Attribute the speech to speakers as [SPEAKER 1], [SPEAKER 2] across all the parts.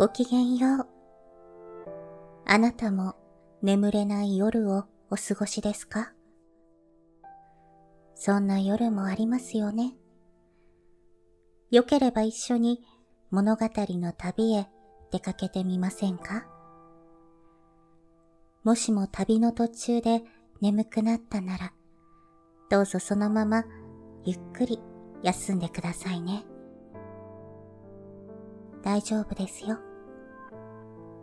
[SPEAKER 1] ごきげんよう。あなたも眠れない夜をお過ごしですか？そんな夜もありますよね。よければ一緒に物語の旅へ出かけてみませんか？もしも旅の途中で眠くなったなら、どうぞそのままゆっくり休んでくださいね。大丈夫ですよ。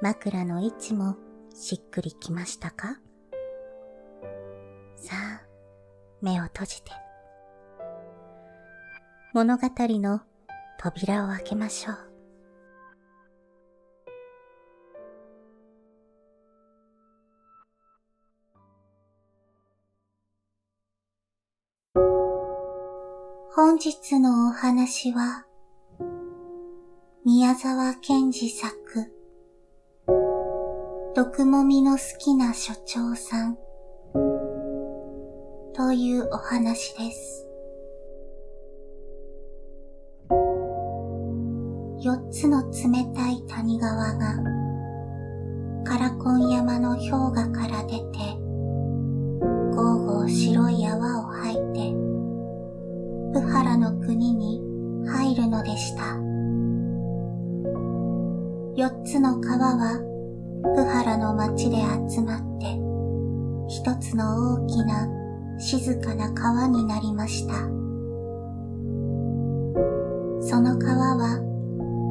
[SPEAKER 1] 枕の位置もしっくりきましたか？さあ、目を閉じて。物語の扉を開けましょう。本日のお話は、宮沢賢治作、毒もみの好きな所長さん、というお話です。四つの冷たい谷川が、カラコン山の氷河から出て、ゴーゴー白い泡を吐いて、プハラの国に入るのでした。四つの川は、プハラの町で集まって、一つの大きな静かな川になりました。その川は、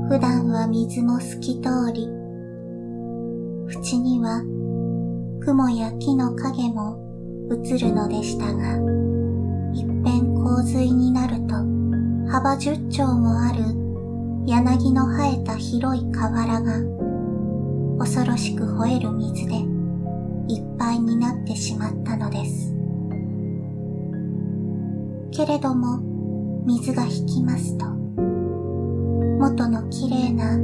[SPEAKER 1] 普段は水も透き通り、縁には雲や木の影も映るのでしたが、一遍洪水になると幅十丁もある柳の生えた広い河原が恐ろしく吠える水でいっぱいになってしまったのです。けれども水が引きますと元の綺麗な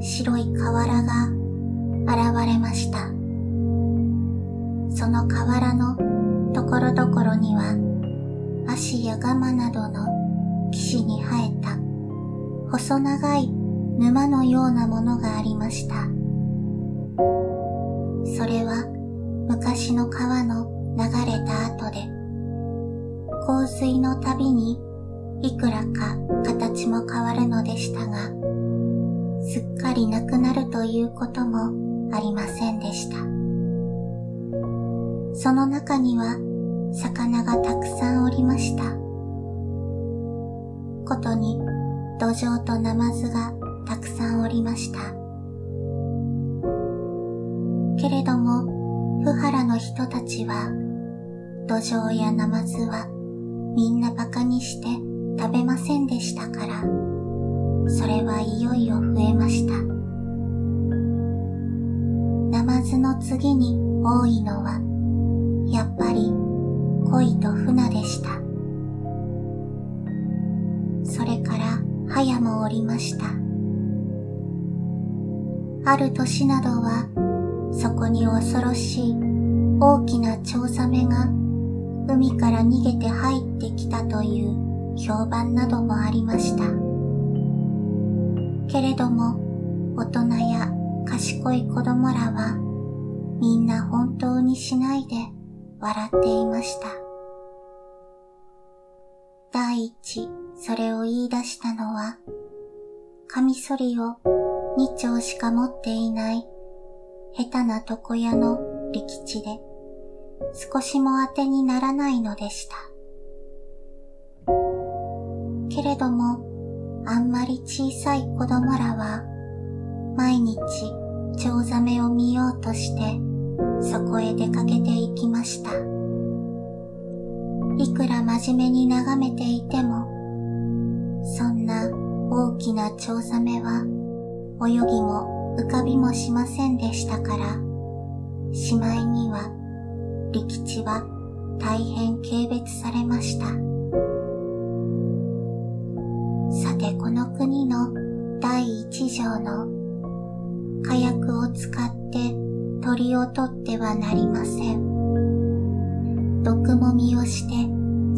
[SPEAKER 1] 白い瓦が現れました。その瓦のところどころには足やガマなどの岸に生えた細長い沼のようなものがありました。それは昔の川の流れた後で洪水のたびにいくらか形も変わるのでしたが、すっかりなくなるということもありませんでした。その中には魚がたくさんおりました。ことに土壌とナマズがたくさんおりました。けれども、不原の人たちは、土壌やナマズはみんな馬鹿にして食べませんでしたから、それはいよいよ増えました。ナマズの次に多いのは、やっぱり恋と船でした。それから早もおりました。ある年などは、そこに恐ろしい大きなチョウザメが海から逃げて入ってきたという評判などもありました。けれども、大人や賢い子供らは、みんな本当にしないで笑っていました。第一、それを言い出したのは、カミソリを二丁しか持っていない下手な床屋の力地で、少しも当てにならないのでした。けれども、あんまり小さい子供らは、毎日、チョウザメを見ようとして、そこへ出かけていきました。いくら真面目に眺めていても、そんな大きなチョウザメは泳ぎも浮かびもしませんでしたから、しまいには、利吉は大変軽蔑されました。さてこの国の第一条の火薬を使って鳥を取ってはなりません。毒もみをして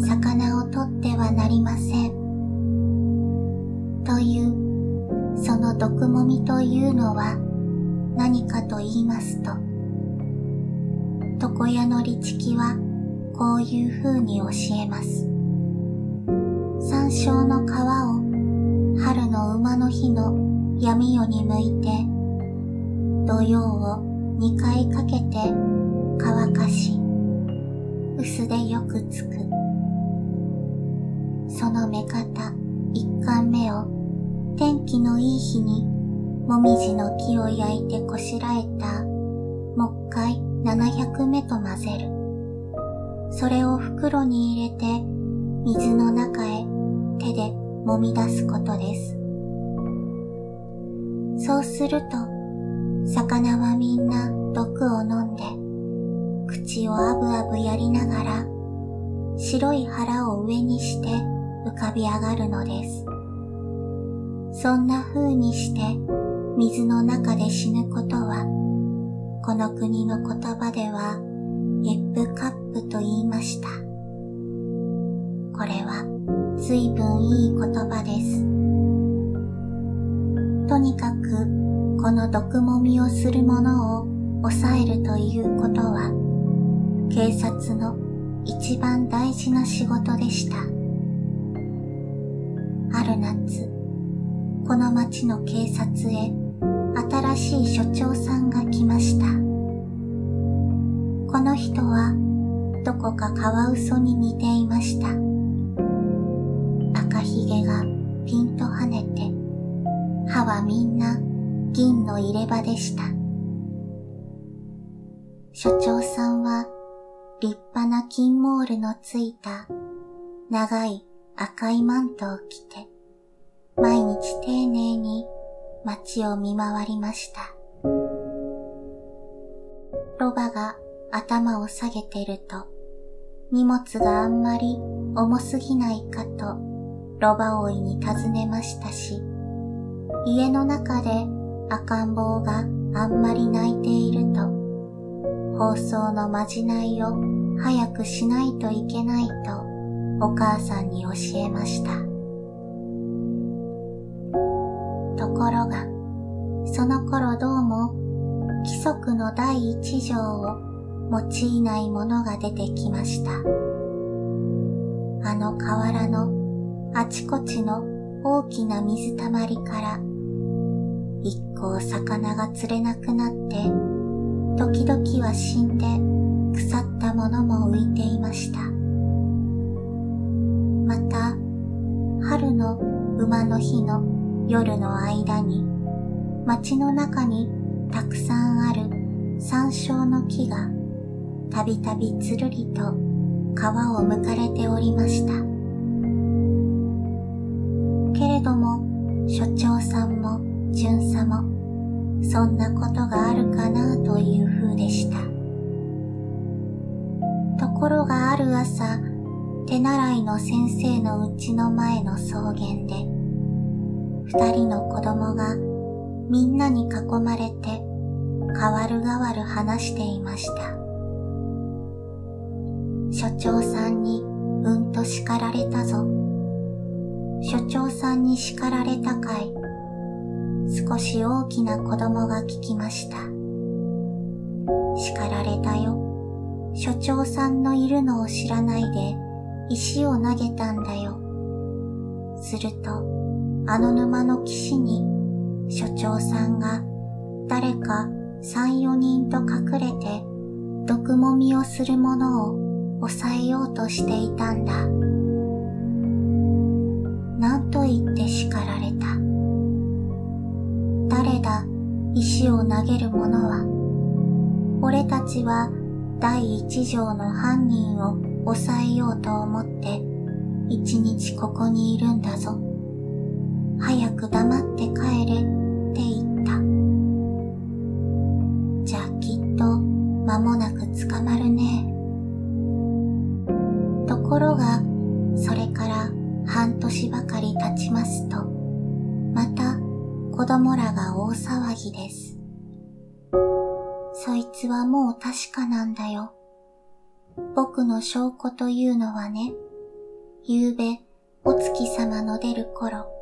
[SPEAKER 1] 魚を取ってはなりません。という、の毒もみというのは何かと言いますと、床屋の利チはこういう風に教えます。山椒の皮を春の馬の日の闇夜に向いて、土曜を二回かけて乾かし、薄でよくつく。その目方一貫目を天気のいい日にもみじの木を焼いてこしらえた木灰700目と混ぜる。それを袋に入れて水の中へ手で揉み出すことです。そうすると、魚はみんな毒を飲んで、口をあぶあぶやりながら、白い腹を上にして浮かび上がるのです。そんな風にして水の中で死ぬことは、この国の言葉では、エップカップと言いました。これは随分いい言葉です。とにかくこの毒もみをする者を抑えるということは警察の一番大事な仕事でした。ある夏、この町の警察へ新しい所長さんが来ました。この人はどこかカワウソに似ていました。赤ひげがピンと跳ねて、歯はみんな銀の入れ歯でした。所長さんは立派な金モールのついた長い赤いマントを着て、毎日丁寧に街を見回りました。ロバが頭を下げてると、荷物があんまり重すぎないかと、ロバ王いに尋ねましたし、家の中で赤ん坊があんまり泣いていると、放送のまじないを早くしないといけないとお母さんに教えました。ところが、その頃どうも規則の第一条を用いないものが出てきました。あの河原のあちこちの大きな水たまりから一向魚が釣れなくなって時々は死んで腐ったものも浮いていました。また春の馬の日の夜の間に街の中にたくさんある山椒の木がたびたびつるりと皮をむかれておりました。けれども所長さんも巡査もそんなことがあるかなという風でした。ところがある朝、手習いの先生のうちの前の草原で、二人の子供がみんなに囲まれて代わる代わる話していました。所長さんにうんと叱られたぞ。所長さんに叱られたかい。少し大きな子供が聞きました。叱られたよ。所長さんのいるのを知らないで石を投げたんだよ。すると、あの沼の岸に所長さんが誰か三四人と隠れて毒もみをする者を抑えようとしていたんだ。何と言って叱られた。誰だ石を投げる者は。俺たちは第一条の犯人を抑えようと思って一日ここにいるんだぞ。早く黙って帰れって言った。じゃあきっと間もなく捕まるね。ところが、それから半年ばかり経ちますと、また子供らが大騒ぎです。そいつはもう確かなんだよ。僕の証拠というのはね、夕べ、お月様の出る頃、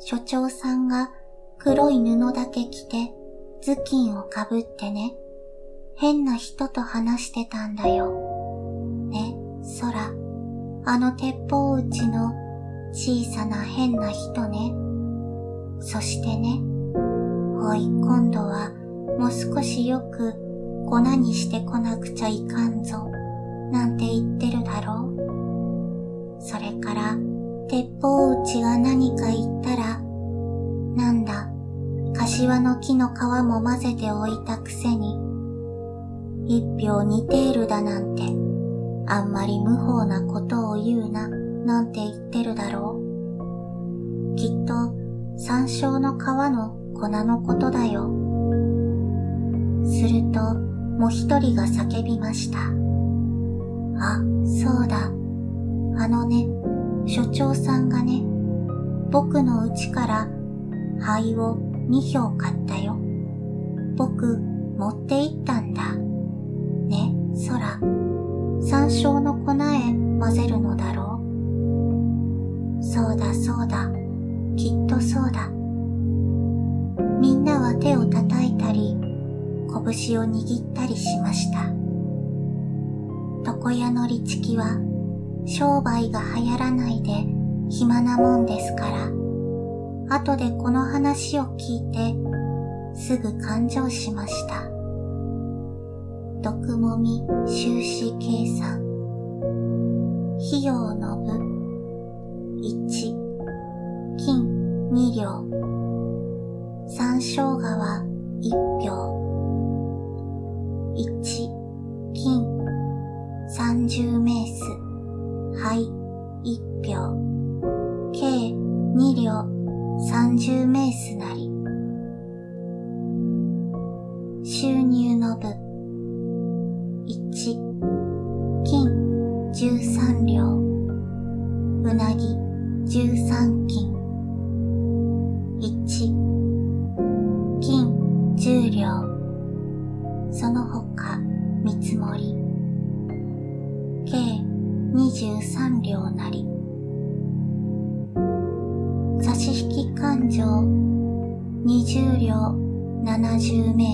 [SPEAKER 1] 所長さんが黒い布だけ着て頭巾をかぶってね、変な人と話してたんだよ。ね、空、あの鉄砲打ちの小さな変な人ね。そしてね、おい今度はもう少しよく粉にしてこなくちゃいかんぞ、なんて言ってるだろう。それから、鉄砲打ちが何か言ったら、なんだ、柏の木の皮も混ぜておいたくせに、一票似ているだなんて、あんまり無法なことを言うな、なんて言ってるだろう。きっと、山椒の皮の粉のことだよ。すると、もう一人が叫びました。あ、そうだ。あのね、所長さんがね、僕の家から灰を2票買ったよ。僕、持って行ったんだ。ね、空。山椒の粉へ混ぜるのだろう。そうだそうだ。きっとそうだ。みんなは手を叩いたり、拳を握ったりしました。床屋のリチキは商売が流行らないで暇なもんですから、後でこの話を聞いて、すぐ勘定しました。毒もみ収支計算。費用の部、1、金2両、山椒川1票、1、金30メース、灰1票、計2両30メースなり。収入の部。1、金13両。うなぎ13金。1、金10両。その他見積もり。計23両なり。差し引き勘定。20両70メ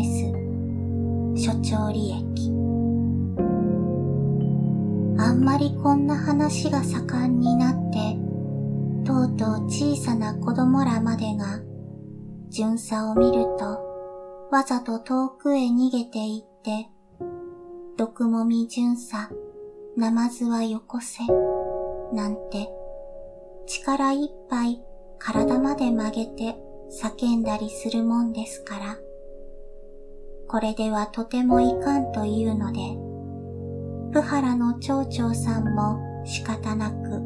[SPEAKER 1] ース所長利益。あんまりこんな話が盛んになってとうとう小さな子供らまでが巡査を見るとわざと遠くへ逃げていって毒もみ巡査。ナマズはよこせなんて力いっぱい体まで曲げて叫んだりするもんですから、これではとてもいかんというので、プハラの町長さんも仕方なく、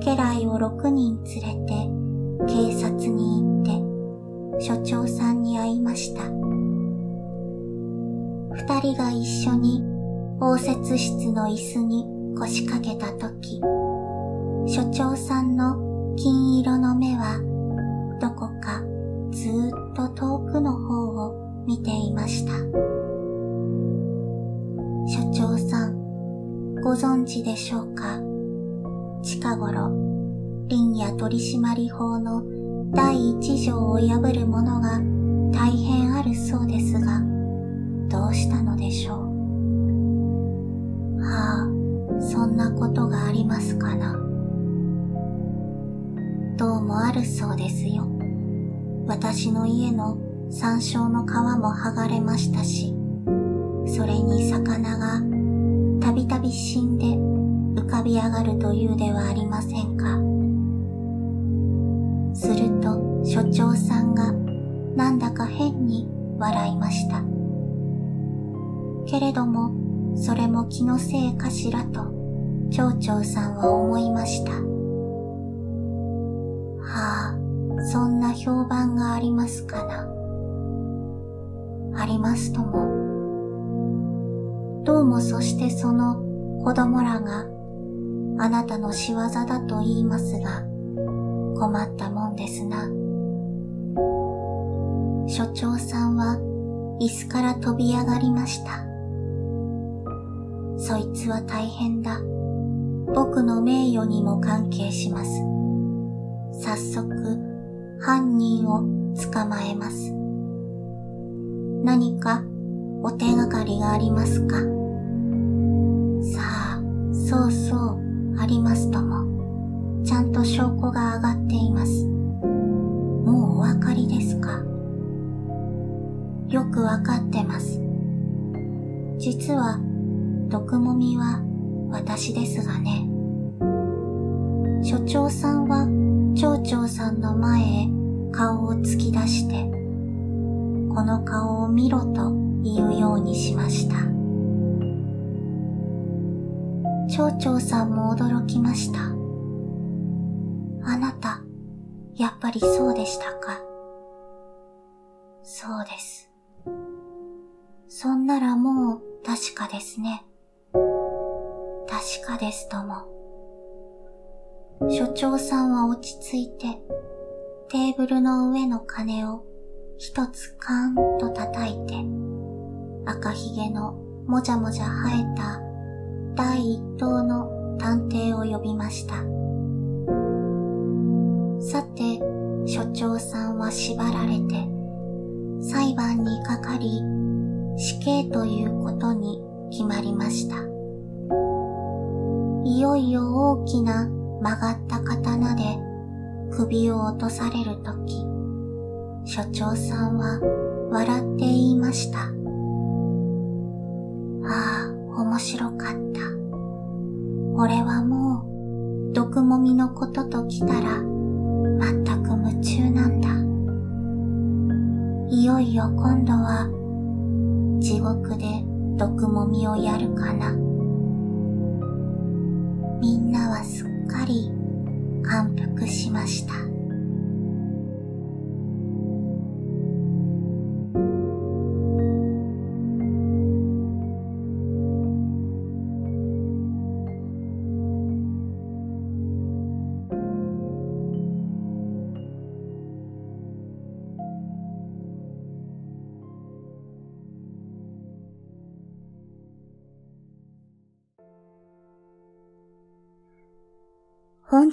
[SPEAKER 1] 家来を六人連れて警察に行って、所長さんに会いました。二人が一緒に応接室の椅子に腰掛けたとき、所長さんの金色の目はどこかずっと遠くの方を見ていました。所長さん、ご存知でしょうか？近頃、林野取締法の第一条を破る者が大変あるそうですが、どうしたのでしょう？んなことがありますかな。どうもあるそうですよ。私の家の山椒の皮も剥がれましたし、それに魚がたびたび死んで浮かび上がるというではありませんか。すると所長さんがなんだか変に笑いました。けれども、それも気のせいかしらと、町長さんは思いました。はあ、そんな評判がありますかな。ありますとも。どうもそしてその子供らがあなたの仕業だと言いますが、困ったもんですな。所長さんは椅子から飛び上がりました。そいつは大変だ。僕の名誉にも関係します。早速、犯人を捕まえます。何かお手がかりがありますか？さあ、そうそう、ありますとも。ちゃんと証拠が上がっています。もうお分かりですか？よくわかってます。実は、毒もみは私ですがね。所長さんは町長さんの前へ顔を突き出して、この顔を見ろと言うようにしました。町長さんも驚きました。あなた、やっぱりそうでしたか？そうです。そんならもう確かですね。かですとも。所長さんは落ち着いて、テーブルの上の鐘を一つカーンと叩いて、赤ひげのもじゃもじゃ生えた第一等の探偵を呼びました。さて、所長さんは縛られて、裁判にかかり、死刑ということに決まりました。いよいよ大きな曲がった刀で首を落とされるとき、所長さんは笑って言いました。ああ、面白かった。俺はもう、毒もみのことと来たら、全く夢中なんだ。いよいよ今度は地獄で毒もみをやるかな。はすっかり感服しました。